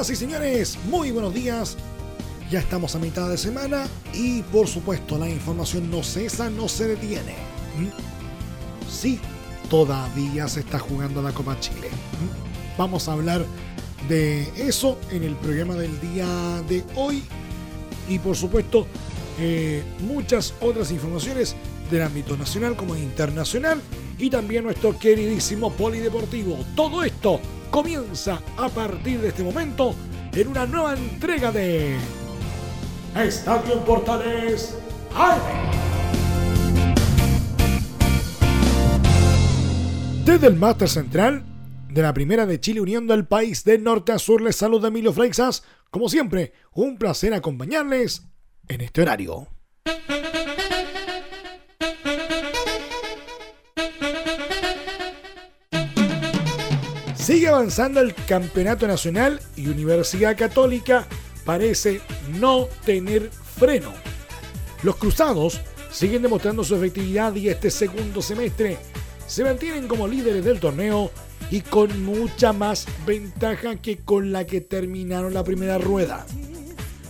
Señoras y señores, muy buenos días. Ya estamos a mitad de semana y por supuesto la información no cesa, no se detiene. ¿Mm? Sí, todavía se está jugando la Copa Chile. ¿Mm? Vamos a hablar de eso en el programa del día de hoy y por supuesto eh, muchas otras informaciones del ámbito nacional como internacional y también nuestro queridísimo polideportivo. Todo esto comienza a partir de este momento en una nueva entrega de Estadio Portales Desde el Máster Central de la Primera de Chile uniendo al país de norte a sur les saluda Emilio Freixas. Como siempre, un placer acompañarles en este horario. Sigue avanzando el campeonato nacional y Universidad Católica parece no tener freno. Los cruzados siguen demostrando su efectividad y este segundo semestre se mantienen como líderes del torneo y con mucha más ventaja que con la que terminaron la primera rueda.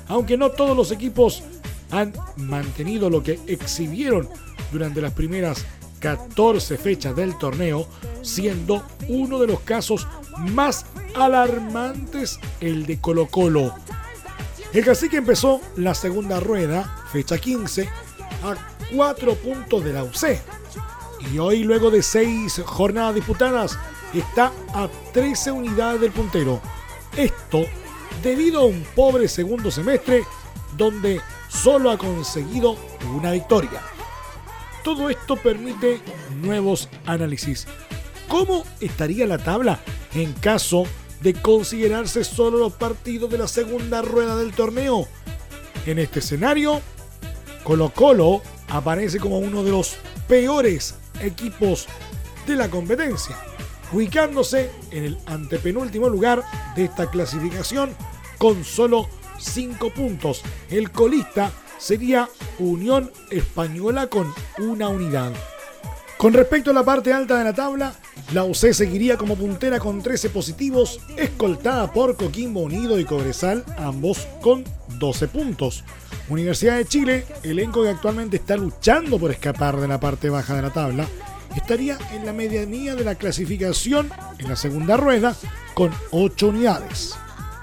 Aunque no todos los equipos han mantenido lo que exhibieron durante las primeras 14 fechas del torneo, siendo uno de los casos más alarmantes el de Colo Colo. El cacique empezó la segunda rueda, fecha 15, a 4 puntos de la UC. Y hoy, luego de 6 jornadas disputadas, está a 13 unidades del puntero. Esto debido a un pobre segundo semestre donde solo ha conseguido una victoria. Todo esto permite nuevos análisis. ¿Cómo estaría la tabla en caso de considerarse solo los partidos de la segunda rueda del torneo? En este escenario, Colo Colo aparece como uno de los peores equipos de la competencia, ubicándose en el antepenúltimo lugar de esta clasificación con solo 5 puntos. El colista sería Unión Española con una unidad. Con respecto a la parte alta de la tabla, la UC seguiría como puntera con 13 positivos, escoltada por Coquimbo Unido y Cobresal, ambos con 12 puntos. Universidad de Chile, elenco que actualmente está luchando por escapar de la parte baja de la tabla, estaría en la medianía de la clasificación en la segunda rueda con 8 unidades.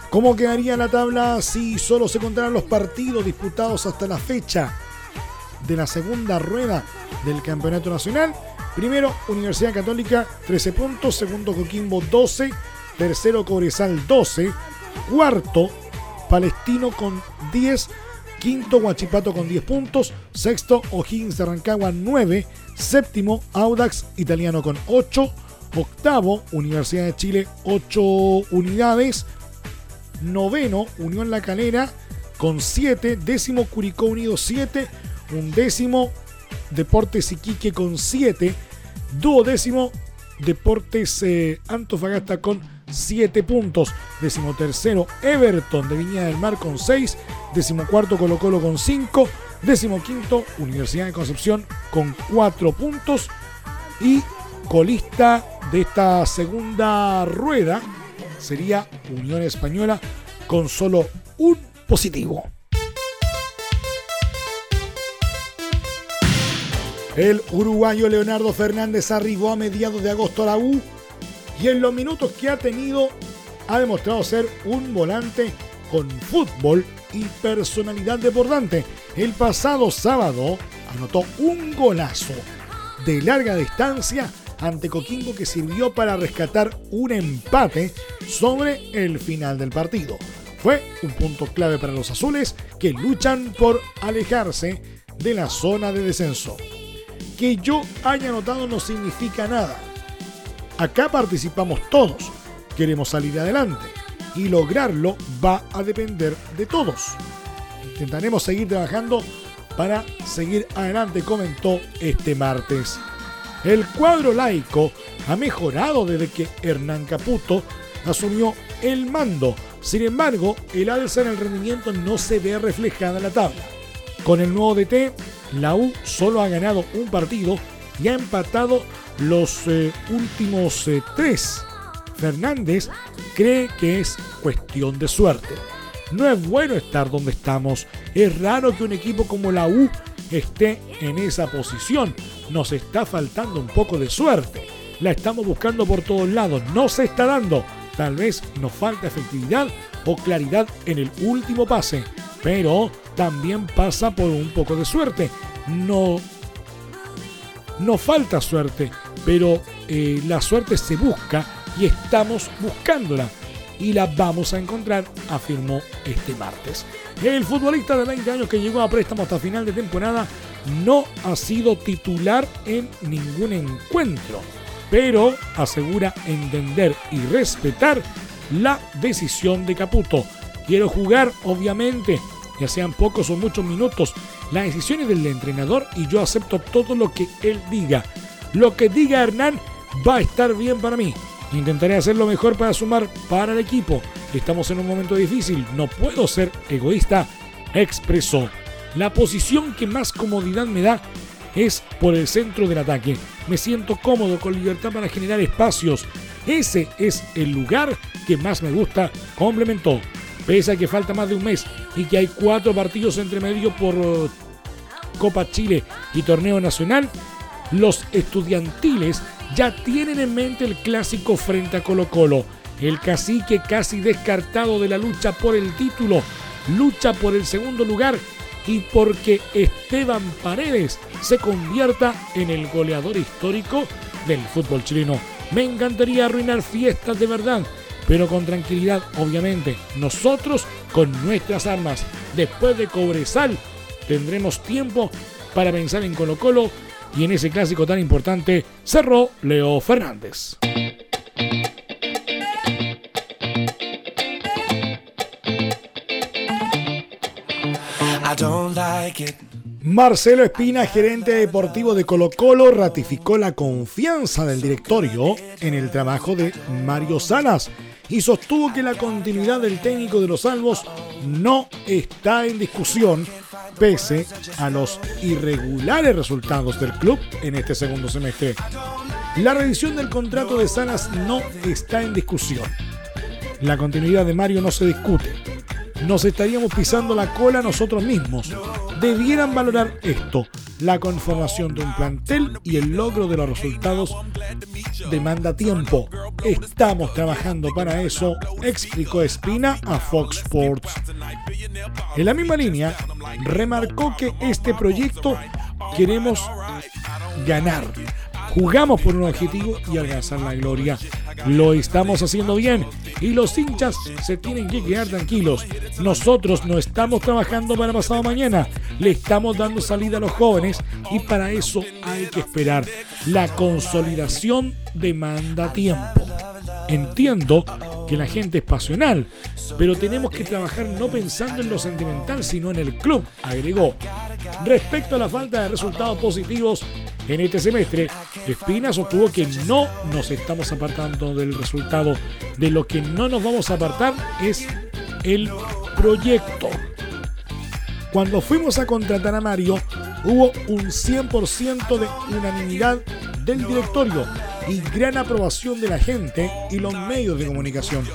¿Cómo quedaría la tabla si solo se contaran los partidos disputados hasta la fecha de la segunda rueda del Campeonato Nacional? Primero, Universidad Católica 13 puntos, segundo Coquimbo 12, tercero Cobresal 12, cuarto Palestino con 10, quinto Huachipato con 10 puntos, sexto O'Higgins de Rancagua 9, séptimo Audax Italiano con 8, octavo Universidad de Chile 8 unidades, noveno Unión La Calera con 7, décimo Curicó Unido 7, undécimo Deportes Iquique con 7, duodécimo Deportes eh, Antofagasta con 7 puntos, décimo tercero Everton de Viña del Mar con 6, décimo cuarto Colo Colo con 5, décimo quinto Universidad de Concepción con 4 puntos y colista de esta segunda rueda sería Unión Española con solo un positivo. El uruguayo Leonardo Fernández arribó a mediados de agosto a la U y en los minutos que ha tenido ha demostrado ser un volante con fútbol y personalidad desbordante. El pasado sábado anotó un golazo de larga distancia ante Coquimbo que sirvió para rescatar un empate sobre el final del partido. Fue un punto clave para los azules que luchan por alejarse de la zona de descenso. Que yo haya anotado no significa nada. Acá participamos todos. Queremos salir adelante y lograrlo va a depender de todos. Intentaremos seguir trabajando para seguir adelante, comentó este martes. El cuadro laico ha mejorado desde que Hernán Caputo asumió el mando. Sin embargo, el alza en el rendimiento no se ve reflejada en la tabla. Con el nuevo DT, la U solo ha ganado un partido y ha empatado los eh, últimos eh, tres. Fernández cree que es cuestión de suerte. No es bueno estar donde estamos. Es raro que un equipo como la U esté en esa posición. Nos está faltando un poco de suerte. La estamos buscando por todos lados. No se está dando. Tal vez nos falta efectividad o claridad en el último pase. Pero también pasa por un poco de suerte. No, no falta suerte, pero eh, la suerte se busca y estamos buscándola y la vamos a encontrar, afirmó este martes. El futbolista de 20 años que llegó a préstamo hasta final de temporada no ha sido titular en ningún encuentro, pero asegura entender y respetar la decisión de Caputo. Quiero jugar, obviamente, ya sean pocos o muchos minutos. La decisión es del entrenador y yo acepto todo lo que él diga. Lo que diga Hernán va a estar bien para mí. Intentaré hacer lo mejor para sumar para el equipo. Estamos en un momento difícil, no puedo ser egoísta, expresó. La posición que más comodidad me da es por el centro del ataque. Me siento cómodo con libertad para generar espacios. Ese es el lugar que más me gusta, complementó. Pese a que falta más de un mes y que hay cuatro partidos entre medio por uh, Copa Chile y Torneo Nacional, los estudiantiles ya tienen en mente el clásico frente a Colo Colo. El cacique casi descartado de la lucha por el título, lucha por el segundo lugar y porque Esteban Paredes se convierta en el goleador histórico del fútbol chileno. Me encantaría arruinar fiestas de verdad, pero con tranquilidad, obviamente. Nosotros con nuestras armas, después de Cobresal, tendremos tiempo para pensar en Colo Colo y en ese clásico tan importante cerró Leo Fernández. Marcelo Espina, gerente deportivo de Colo Colo, ratificó la confianza del directorio en el trabajo de Mario Salas y sostuvo que la continuidad del técnico de los salvos no está en discusión pese a los irregulares resultados del club en este segundo semestre. La revisión del contrato de Salas no está en discusión. La continuidad de Mario no se discute. Nos estaríamos pisando la cola nosotros mismos. Debieran valorar esto. La conformación de un plantel y el logro de los resultados demanda tiempo. Estamos trabajando para eso, explicó Espina a Fox Sports. En la misma línea, remarcó que este proyecto queremos ganar. Jugamos por un objetivo y alcanzar la gloria. Lo estamos haciendo bien y los hinchas se tienen que quedar tranquilos. Nosotros no estamos trabajando para pasado mañana, le estamos dando salida a los jóvenes y para eso hay que esperar. La consolidación demanda tiempo. Entiendo que la gente es pasional, pero tenemos que trabajar no pensando en lo sentimental, sino en el club, agregó. Respecto a la falta de resultados positivos en este semestre, Espina sostuvo que no nos estamos apartando del resultado. De lo que no nos vamos a apartar es el proyecto. Cuando fuimos a contratar a Mario, hubo un 100% de unanimidad del directorio y gran aprobación de la gente y los medios de comunicación.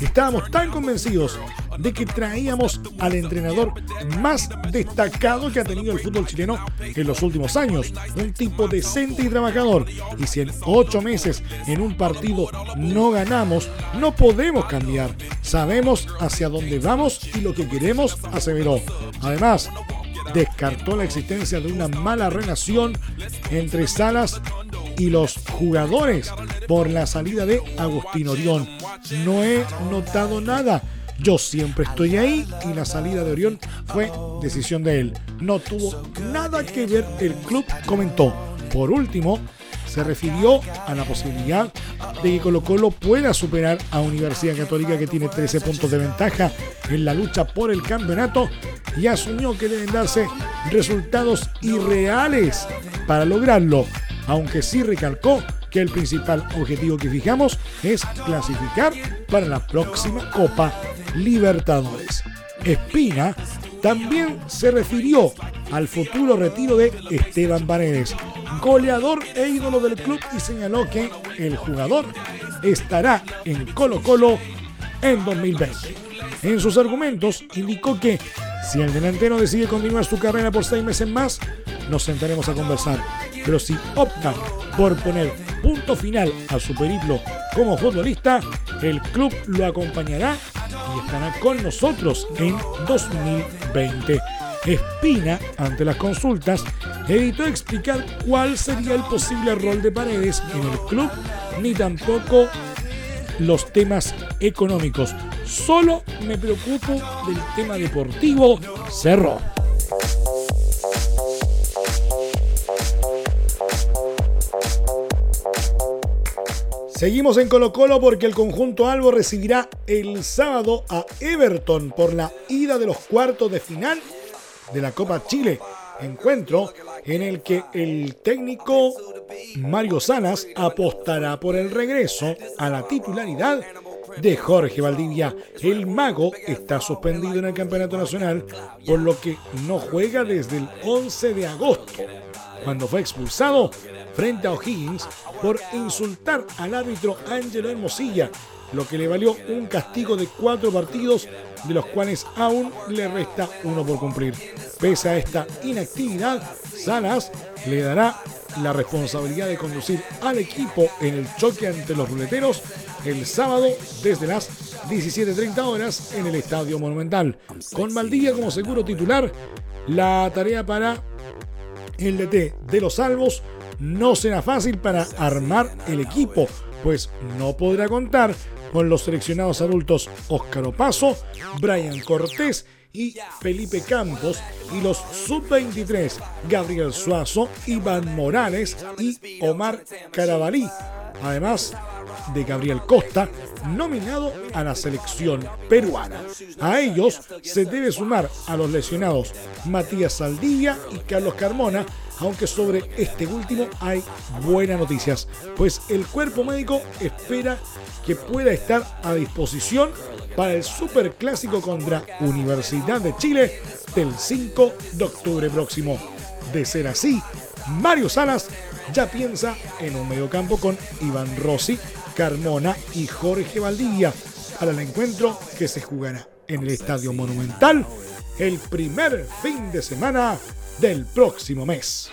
Estábamos tan convencidos de que traíamos al entrenador más destacado que ha tenido el fútbol chileno en los últimos años. Un tipo decente y trabajador. Y si en ocho meses en un partido no ganamos, no podemos cambiar. Sabemos hacia dónde vamos y lo que queremos, aseveró. Además, descartó la existencia de una mala relación entre Salas y los jugadores por la salida de Agustín Orión. No he notado nada. Yo siempre estoy ahí y la salida de Orión fue decisión de él. No tuvo nada que ver el club, comentó. Por último, se refirió a la posibilidad de que Colo Colo pueda superar a Universidad Católica que tiene 13 puntos de ventaja en la lucha por el campeonato y asumió que deben darse resultados irreales para lograrlo, aunque sí recalcó que el principal objetivo que fijamos es clasificar para la próxima Copa Libertadores. Espina también se refirió al futuro retiro de Esteban Paredes, goleador e ídolo del club y señaló que el jugador estará en Colo Colo en 2020. En sus argumentos indicó que si el delantero decide continuar su carrera por seis meses más, nos sentaremos a conversar. Pero si optan por poner punto final a su periplo como futbolista, el club lo acompañará y estará con nosotros en 2020. Espina, ante las consultas, evitó explicar cuál sería el posible rol de Paredes en el club, ni tampoco los temas económicos. Solo me preocupo del tema deportivo. Cerró. Seguimos en Colo Colo porque el conjunto Albo recibirá el sábado a Everton por la ida de los cuartos de final de la Copa Chile. Encuentro en el que el técnico Mario Salas apostará por el regreso a la titularidad de Jorge Valdivia. El mago está suspendido en el Campeonato Nacional, por lo que no juega desde el 11 de agosto, cuando fue expulsado frente a O'Higgins por insultar al árbitro Ángelo Hermosilla, lo que le valió un castigo de cuatro partidos, de los cuales aún le resta uno por cumplir. Pese a esta inactividad, Salas le dará la responsabilidad de conducir al equipo en el choque ante los ruleteros el sábado desde las 17.30 horas en el Estadio Monumental. Con Maldilla como seguro titular, la tarea para el DT de los salvos no será fácil para armar el equipo, pues no podrá contar con los seleccionados adultos Óscar Opaso, Brian Cortés y Felipe Campos y los sub-23 Gabriel Suazo, Iván Morales y Omar Carabalí. Además, de Gabriel Costa, nominado a la selección peruana. A ellos se debe sumar a los lesionados Matías Saldivia y Carlos Carmona, aunque sobre este último hay buenas noticias, pues el cuerpo médico espera que pueda estar a disposición para el Superclásico contra Universidad de Chile del 5 de octubre próximo. De ser así, Mario Salas ya piensa en un mediocampo con Iván Rossi, Carmona y Jorge Valdivia para el encuentro que se jugará en el Estadio Monumental el primer fin de semana del próximo mes.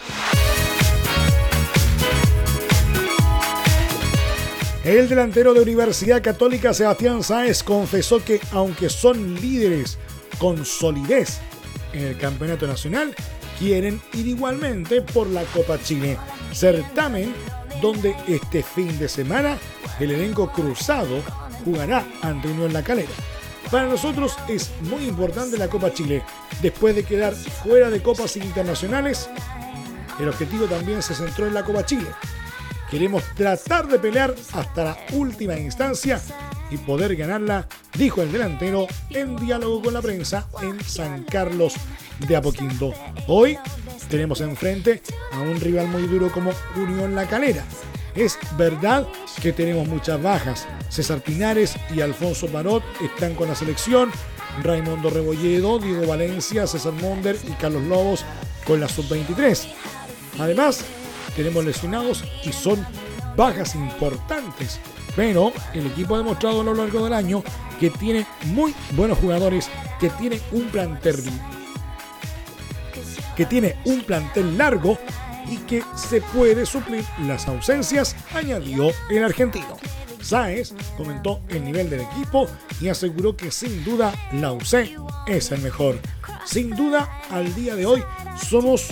El delantero de Universidad Católica Sebastián Sáez confesó que aunque son líderes con solidez en el Campeonato Nacional, quieren ir igualmente por la Copa Chile, certamen donde este fin de semana el elenco cruzado jugará ante Unión La Calera. Para nosotros es muy importante la Copa Chile. Después de quedar fuera de copas internacionales, el objetivo también se centró en la Copa Chile. Queremos tratar de pelear hasta la última instancia y poder ganarla, dijo el delantero en diálogo con la prensa en San Carlos de Apoquindo. Hoy tenemos enfrente a un rival muy duro como Unión La Calera. Es verdad que tenemos muchas bajas. César Pinares y Alfonso Parot están con la selección. Raimundo Rebolledo, Diego Valencia, César Monder y Carlos Lobos con la sub-23. Además, tenemos lesionados y son bajas importantes. Pero el equipo ha demostrado a lo largo del año que tiene muy buenos jugadores, que tiene un plantel que tiene un plantel largo y que se puede suplir las ausencias, añadió el argentino. Sáez comentó el nivel del equipo y aseguró que sin duda la UC es el mejor. Sin duda, al día de hoy somos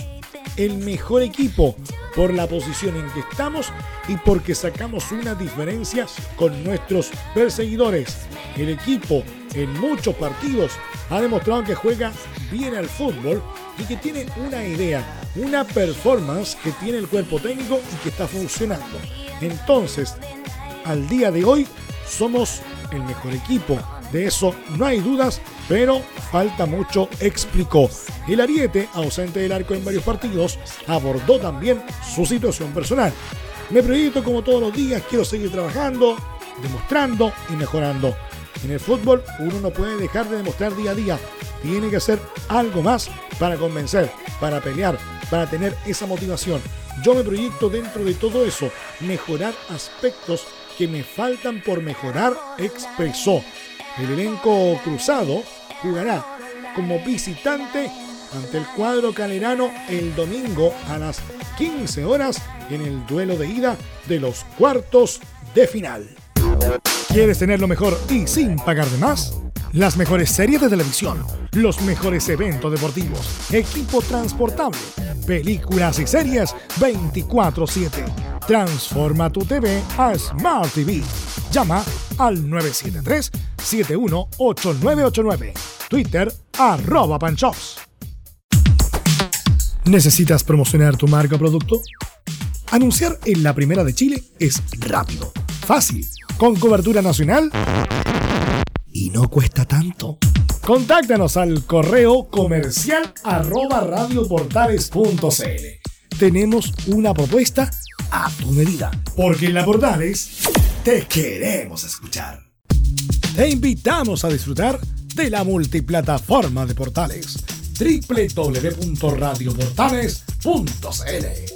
el mejor equipo por la posición en que estamos y porque sacamos una diferencia con nuestros perseguidores. El equipo en muchos partidos ha demostrado que juega bien al fútbol y que tiene una idea, una performance que tiene el cuerpo técnico y que está funcionando. Entonces, al día de hoy somos el mejor equipo. De eso no hay dudas, pero falta mucho, explicó. El Ariete, ausente del arco en varios partidos, abordó también su situación personal. Me proyecto como todos los días, quiero seguir trabajando, demostrando y mejorando. En el fútbol uno no puede dejar de demostrar día a día. Tiene que hacer algo más para convencer, para pelear, para tener esa motivación. Yo me proyecto dentro de todo eso, mejorar aspectos que me faltan por mejorar, expresó. El elenco cruzado jugará como visitante ante el cuadro calerano el domingo a las 15 horas en el duelo de ida de los cuartos de final. ¿Quieres tener lo mejor y sin pagar de más? Las mejores series de televisión, los mejores eventos deportivos, equipo transportable, películas y series 24/7. Transforma tu TV a Smart TV. Llama al 973-718989. Twitter arroba panchops. ¿Necesitas promocionar tu marca o producto? Anunciar en la primera de Chile es rápido, fácil, con cobertura nacional y no cuesta tanto. Contáctanos al correo comercial arroba radioportales.cl. Tenemos una propuesta a tu medida, porque en la Portales te queremos escuchar. Te invitamos a disfrutar de la multiplataforma de Portales www.radioportales.cl,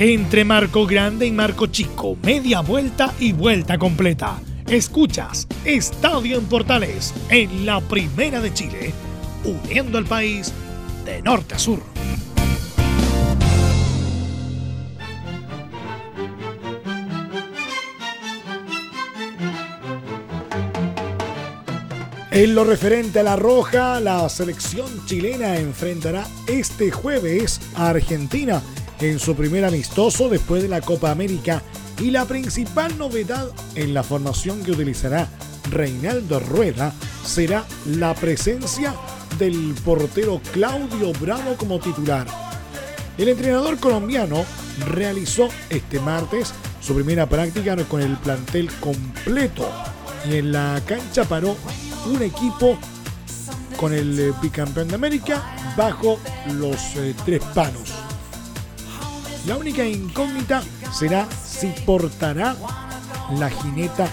Entre Marco Grande y Marco Chico, media vuelta y vuelta completa. Escuchas Estadio en Portales en la Primera de Chile, uniendo al país de norte a sur. En lo referente a la roja, la selección chilena enfrentará este jueves a Argentina en su primer amistoso después de la Copa América y la principal novedad en la formación que utilizará Reinaldo Rueda será la presencia del portero Claudio Bravo como titular. El entrenador colombiano realizó este martes su primera práctica con el plantel completo y en la cancha paró un equipo con el bicampeón de América bajo los eh, tres palos. La única incógnita será si portará la jineta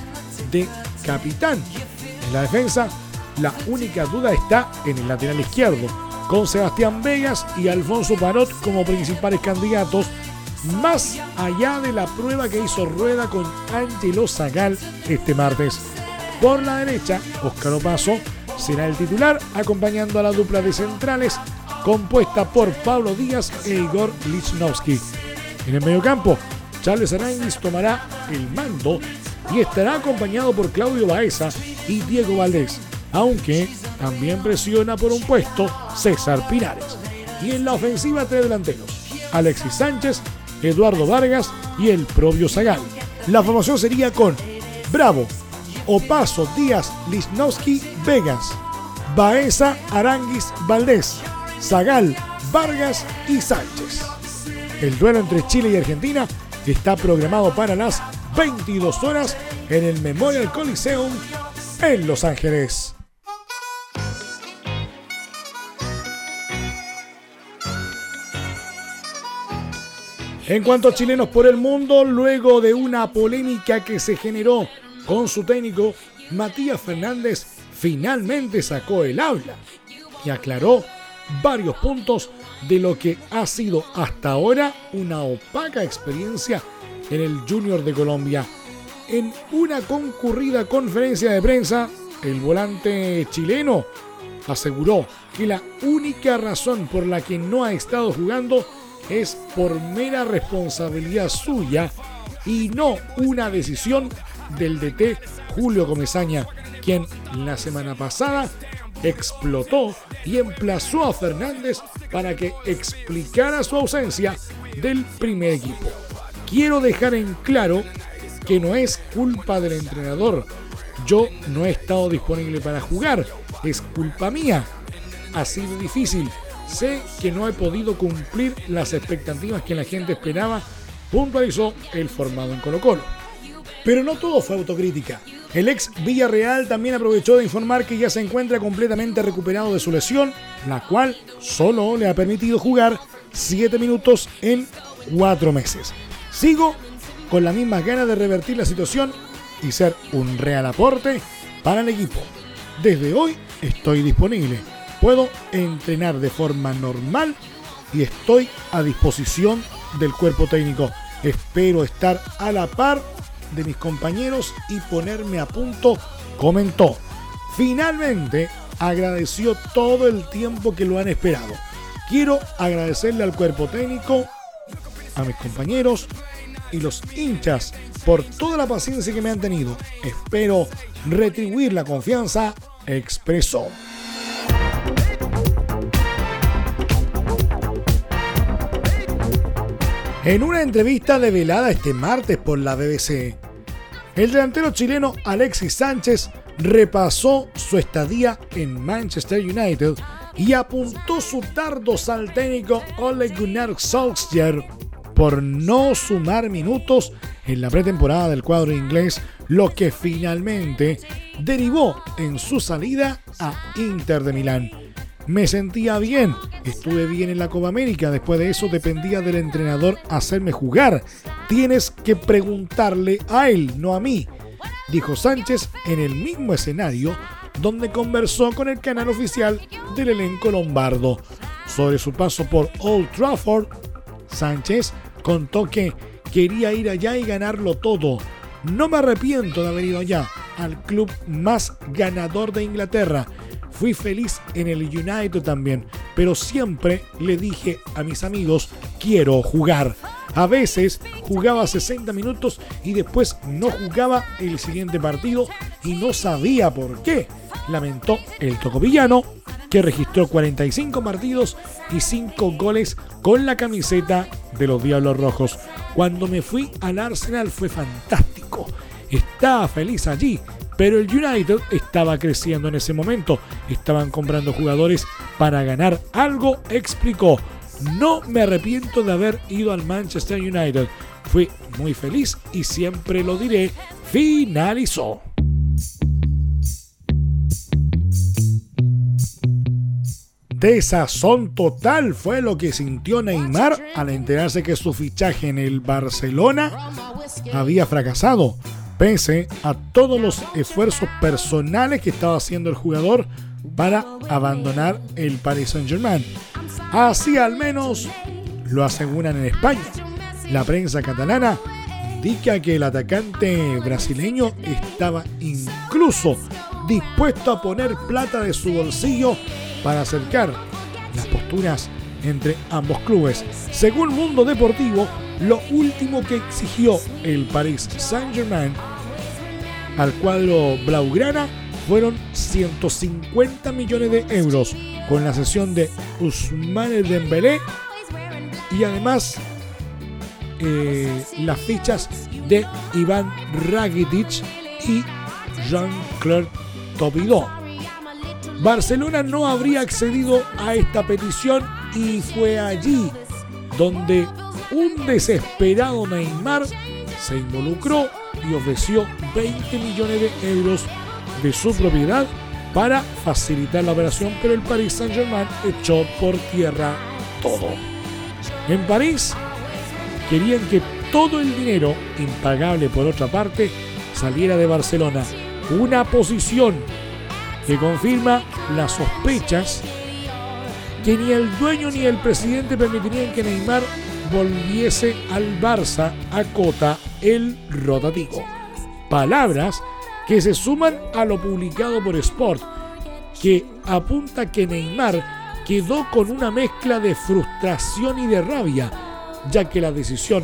de capitán. En la defensa, la única duda está en el lateral izquierdo, con Sebastián Vegas y Alfonso Parot como principales candidatos, más allá de la prueba que hizo Rueda con Angelo Zagal este martes. Por la derecha, Óscar Opaso será el titular, acompañando a la dupla de centrales compuesta por Pablo Díaz e Igor Lichnowsky. En el mediocampo, Charles Aranguis tomará el mando y estará acompañado por Claudio Baeza y Diego Valdés, aunque también presiona por un puesto César Pinares. Y en la ofensiva tres delanteros, Alexis Sánchez, Eduardo Vargas y el propio Zagal. La formación sería con Bravo, Opaso, Díaz, Lisnowski, Vegas, Baeza, Aranguis, Valdés, Zagal, Vargas y Sánchez. El duelo entre Chile y Argentina está programado para las 22 horas en el Memorial Coliseum en Los Ángeles. En cuanto a chilenos por el mundo, luego de una polémica que se generó con su técnico, Matías Fernández finalmente sacó el habla y aclaró varios puntos de lo que ha sido hasta ahora una opaca experiencia en el Junior de Colombia. En una concurrida conferencia de prensa, el volante chileno aseguró que la única razón por la que no ha estado jugando es por mera responsabilidad suya y no una decisión del DT Julio Comesaña, quien la semana pasada explotó y emplazó a Fernández para que explicara su ausencia del primer equipo. Quiero dejar en claro que no es culpa del entrenador. Yo no he estado disponible para jugar. Es culpa mía. Ha sido difícil. Sé que no he podido cumplir las expectativas que la gente esperaba, puntualizó el formado en Colo Colo. Pero no todo fue autocrítica. El ex Villarreal también aprovechó de informar que ya se encuentra completamente recuperado de su lesión, la cual solo le ha permitido jugar 7 minutos en 4 meses. Sigo con las mismas ganas de revertir la situación y ser un real aporte para el equipo. Desde hoy estoy disponible. Puedo entrenar de forma normal y estoy a disposición del cuerpo técnico. Espero estar a la par de mis compañeros y ponerme a punto, comentó. Finalmente agradeció todo el tiempo que lo han esperado. Quiero agradecerle al cuerpo técnico, a mis compañeros y los hinchas por toda la paciencia que me han tenido. Espero retribuir la confianza, expresó. En una entrevista revelada este martes por la BBC, el delantero chileno Alexis Sánchez repasó su estadía en Manchester United y apuntó su tardo al técnico Ole Gunnar Solskjaer por no sumar minutos en la pretemporada del cuadro inglés, lo que finalmente derivó en su salida a Inter de Milán. Me sentía bien, estuve bien en la Copa América, después de eso dependía del entrenador hacerme jugar. Tienes que preguntarle a él, no a mí, dijo Sánchez en el mismo escenario donde conversó con el canal oficial del elenco lombardo. Sobre su paso por Old Trafford, Sánchez contó que quería ir allá y ganarlo todo. No me arrepiento de haber ido allá, al club más ganador de Inglaterra Fui feliz en el United también, pero siempre le dije a mis amigos, quiero jugar. A veces jugaba 60 minutos y después no jugaba el siguiente partido y no sabía por qué. Lamentó el tocopillano que registró 45 partidos y 5 goles con la camiseta de los Diablos Rojos. Cuando me fui al Arsenal fue fantástico. Estaba feliz allí pero el United estaba creciendo en ese momento. Estaban comprando jugadores para ganar algo, explicó. No me arrepiento de haber ido al Manchester United. Fui muy feliz y siempre lo diré. Finalizó. Desazón total fue lo que sintió Neymar al enterarse que su fichaje en el Barcelona había fracasado pese a todos los esfuerzos personales que estaba haciendo el jugador para abandonar el Paris Saint-Germain. Así al menos lo aseguran en España. La prensa catalana indica que el atacante brasileño estaba incluso dispuesto a poner plata de su bolsillo para acercar las posturas entre ambos clubes. Según Mundo Deportivo, lo último que exigió el Paris Saint-Germain al cuadro Blaugrana fueron 150 millones de euros con la sesión de Ousmane Dembélé y además eh, las fichas de Iván Rakitic y Jean-Claude Tobidó. Barcelona no habría accedido a esta petición y fue allí donde un desesperado Neymar se involucró y ofreció 20 millones de euros de su propiedad para facilitar la operación, pero el Paris Saint-Germain echó por tierra todo. En París querían que todo el dinero, impagable por otra parte, saliera de Barcelona. Una posición que confirma las sospechas que ni el dueño ni el presidente permitirían que Neymar volviese al Barça, a Cota el rotativo. Palabras que se suman a lo publicado por Sport, que apunta que Neymar quedó con una mezcla de frustración y de rabia, ya que la decisión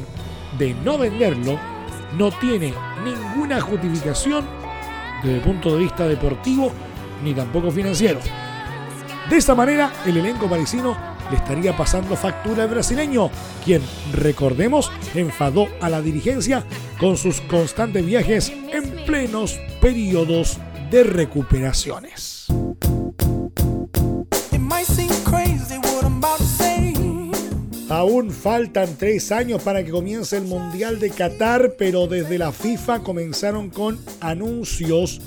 de no venderlo no tiene ninguna justificación desde el punto de vista deportivo ni tampoco financiero. De esta manera, el elenco parisino le estaría pasando factura al brasileño, quien, recordemos, enfadó a la dirigencia con sus constantes viajes en plenos periodos de recuperaciones. Aún faltan tres años para que comience el Mundial de Qatar, pero desde la FIFA comenzaron con anuncios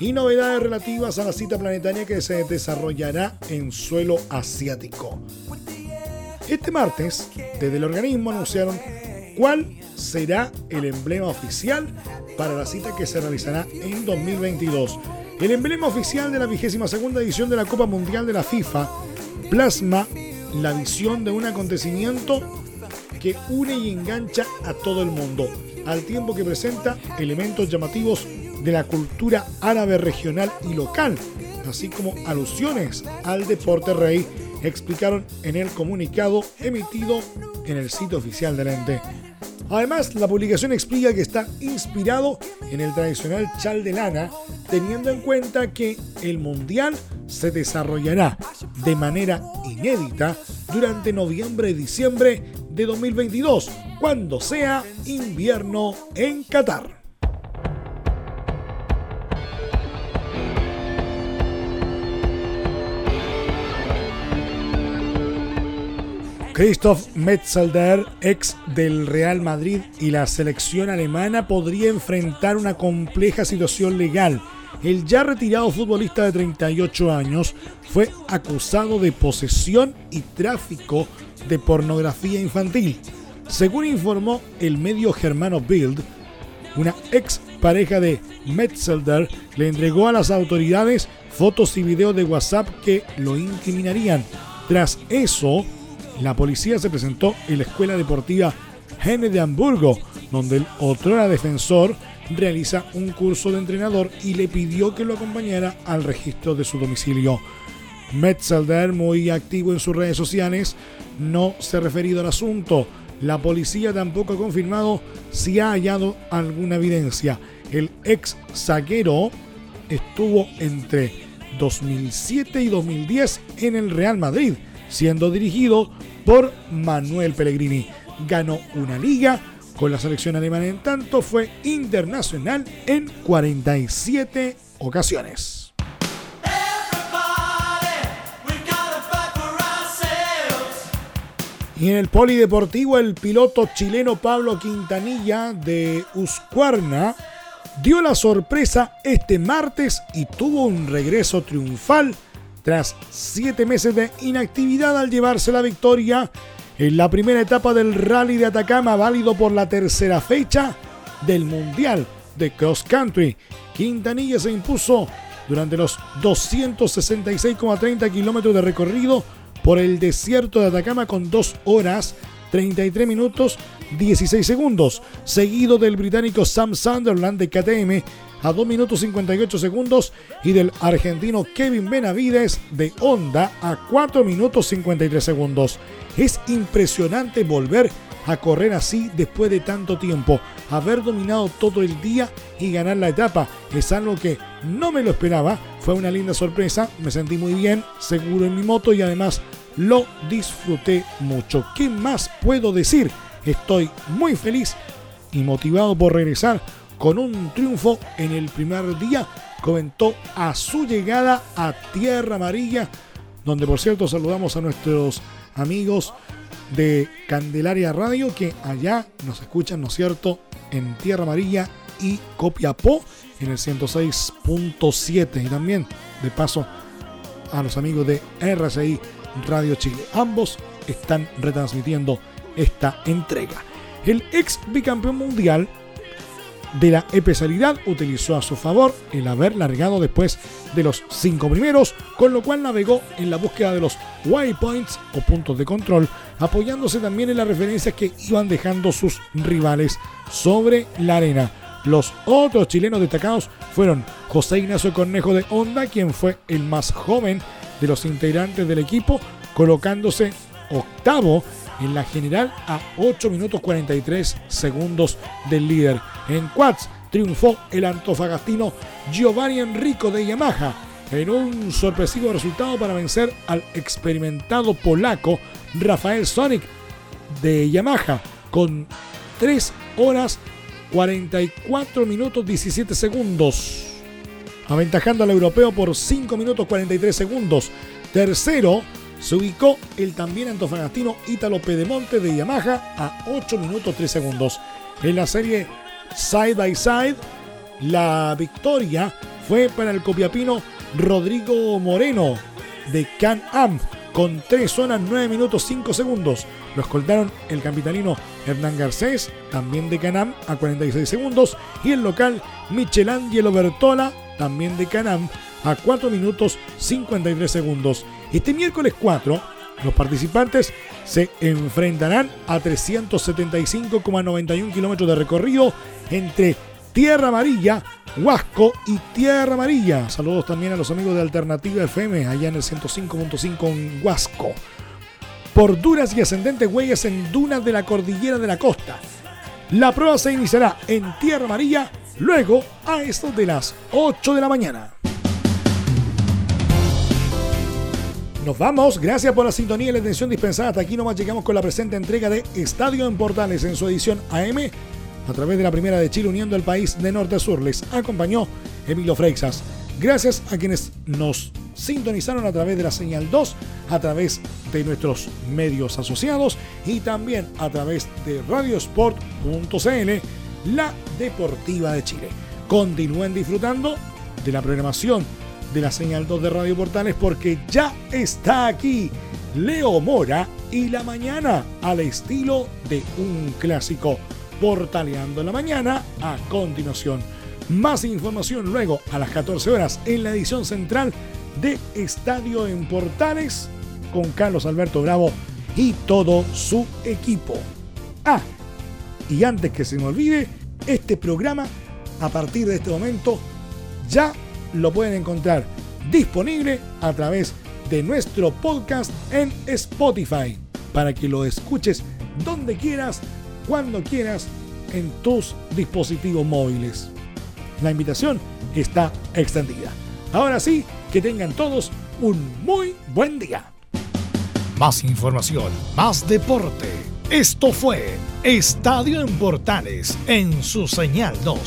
y novedades relativas a la cita planetaria que se desarrollará en suelo asiático. Este martes, desde el organismo anunciaron cuál será el emblema oficial para la cita que se realizará en 2022. El emblema oficial de la vigésima segunda edición de la Copa Mundial de la FIFA plasma la visión de un acontecimiento que une y engancha a todo el mundo, al tiempo que presenta elementos llamativos de la cultura árabe regional y local, así como alusiones al deporte rey, explicaron en el comunicado emitido en el sitio oficial del ente. Además, la publicación explica que está inspirado en el tradicional chal de lana, teniendo en cuenta que el mundial se desarrollará de manera inédita durante noviembre y diciembre de 2022, cuando sea invierno en Qatar. Christoph Metzelder, ex del Real Madrid y la selección alemana, podría enfrentar una compleja situación legal. El ya retirado futbolista de 38 años fue acusado de posesión y tráfico de pornografía infantil. Según informó el medio germano Bild, una ex pareja de Metzelder le entregó a las autoridades fotos y videos de WhatsApp que lo incriminarían. Tras eso, la policía se presentó en la Escuela Deportiva Henne de Hamburgo, donde el otro defensor realiza un curso de entrenador y le pidió que lo acompañara al registro de su domicilio. Metzelder, muy activo en sus redes sociales, no se ha referido al asunto. La policía tampoco ha confirmado si ha hallado alguna evidencia. El ex zaguero estuvo entre 2007 y 2010 en el Real Madrid siendo dirigido por Manuel Pellegrini. Ganó una liga con la selección alemana, en tanto fue internacional en 47 ocasiones. Y en el polideportivo, el piloto chileno Pablo Quintanilla de Uscuarna dio la sorpresa este martes y tuvo un regreso triunfal tras siete meses de inactividad al llevarse la victoria en la primera etapa del Rally de Atacama, válido por la tercera fecha del Mundial de Cross Country. Quintanilla se impuso durante los 266,30 kilómetros de recorrido por el desierto de Atacama con 2 horas 33 minutos 16 segundos, seguido del británico Sam Sunderland de KTM a 2 minutos 58 segundos y del argentino Kevin Benavides de Honda a 4 minutos 53 segundos. Es impresionante volver a correr así después de tanto tiempo, haber dominado todo el día y ganar la etapa. Es algo que no me lo esperaba, fue una linda sorpresa, me sentí muy bien, seguro en mi moto y además lo disfruté mucho. ¿Qué más puedo decir? Estoy muy feliz y motivado por regresar con un triunfo en el primer día, comentó a su llegada a Tierra Amarilla, donde por cierto saludamos a nuestros amigos de Candelaria Radio que allá nos escuchan, ¿no es cierto?, en Tierra Amarilla y Copiapó en el 106.7 y también de paso a los amigos de RCI Radio Chile. Ambos están retransmitiendo esta entrega. El ex bicampeón mundial de la especialidad utilizó a su favor el haber largado después de los cinco primeros, con lo cual navegó en la búsqueda de los waypoints o puntos de control, apoyándose también en las referencias que iban dejando sus rivales sobre la arena. Los otros chilenos destacados fueron José Ignacio Cornejo de Honda, quien fue el más joven de los integrantes del equipo, colocándose octavo en la general a 8 minutos 43 segundos del líder. En quads, triunfó el antofagastino Giovanni Enrico de Yamaha en un sorpresivo resultado para vencer al experimentado polaco Rafael Sonic de Yamaha con 3 horas 44 minutos 17 segundos, aventajando al europeo por 5 minutos 43 segundos. Tercero se ubicó el también antofagastino Ítalo Pedemonte de Yamaha a 8 minutos 3 segundos. En la serie Side by Side, la victoria fue para el copiapino Rodrigo Moreno de Can-Am con 3 horas 9 minutos 5 segundos. Lo escoltaron el capitalino Hernán Garcés, también de Canam, a 46 segundos. Y el local Michelangelo Bertola, también de Canam, a 4 minutos 53 segundos. Este miércoles 4, los participantes se enfrentarán a 375,91 kilómetros de recorrido entre Tierra Amarilla, Huasco y Tierra Amarilla. Saludos también a los amigos de Alternativa FM allá en el 105.5 en Huasco. Por duras y ascendentes huellas en dunas de la cordillera de la costa. La prueba se iniciará en Tierra Amarilla luego a esto de las 8 de la mañana. Nos vamos, gracias por la sintonía y la atención dispensada. Hasta aquí nomás llegamos con la presente entrega de Estadio en Portales en su edición AM a través de la Primera de Chile uniendo el país de norte a sur. Les acompañó Emilio Freixas. Gracias a quienes nos sintonizaron a través de la señal 2, a través de nuestros medios asociados y también a través de radiosport.cl, la Deportiva de Chile. Continúen disfrutando de la programación de la señal 2 de Radio Portales porque ya está aquí Leo Mora y la mañana al estilo de un clásico Portaleando la mañana a continuación. Más información luego a las 14 horas en la edición central de Estadio en Portales con Carlos Alberto Bravo y todo su equipo. Ah, y antes que se me olvide, este programa a partir de este momento ya lo pueden encontrar disponible a través de nuestro podcast en Spotify para que lo escuches donde quieras cuando quieras en tus dispositivos móviles. La invitación está extendida. Ahora sí, que tengan todos un muy buen día. Más información, más deporte. Esto fue Estadio en Portales en su señal 2,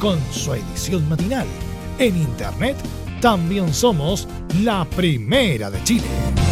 con su edición matinal. En internet también somos la primera de Chile.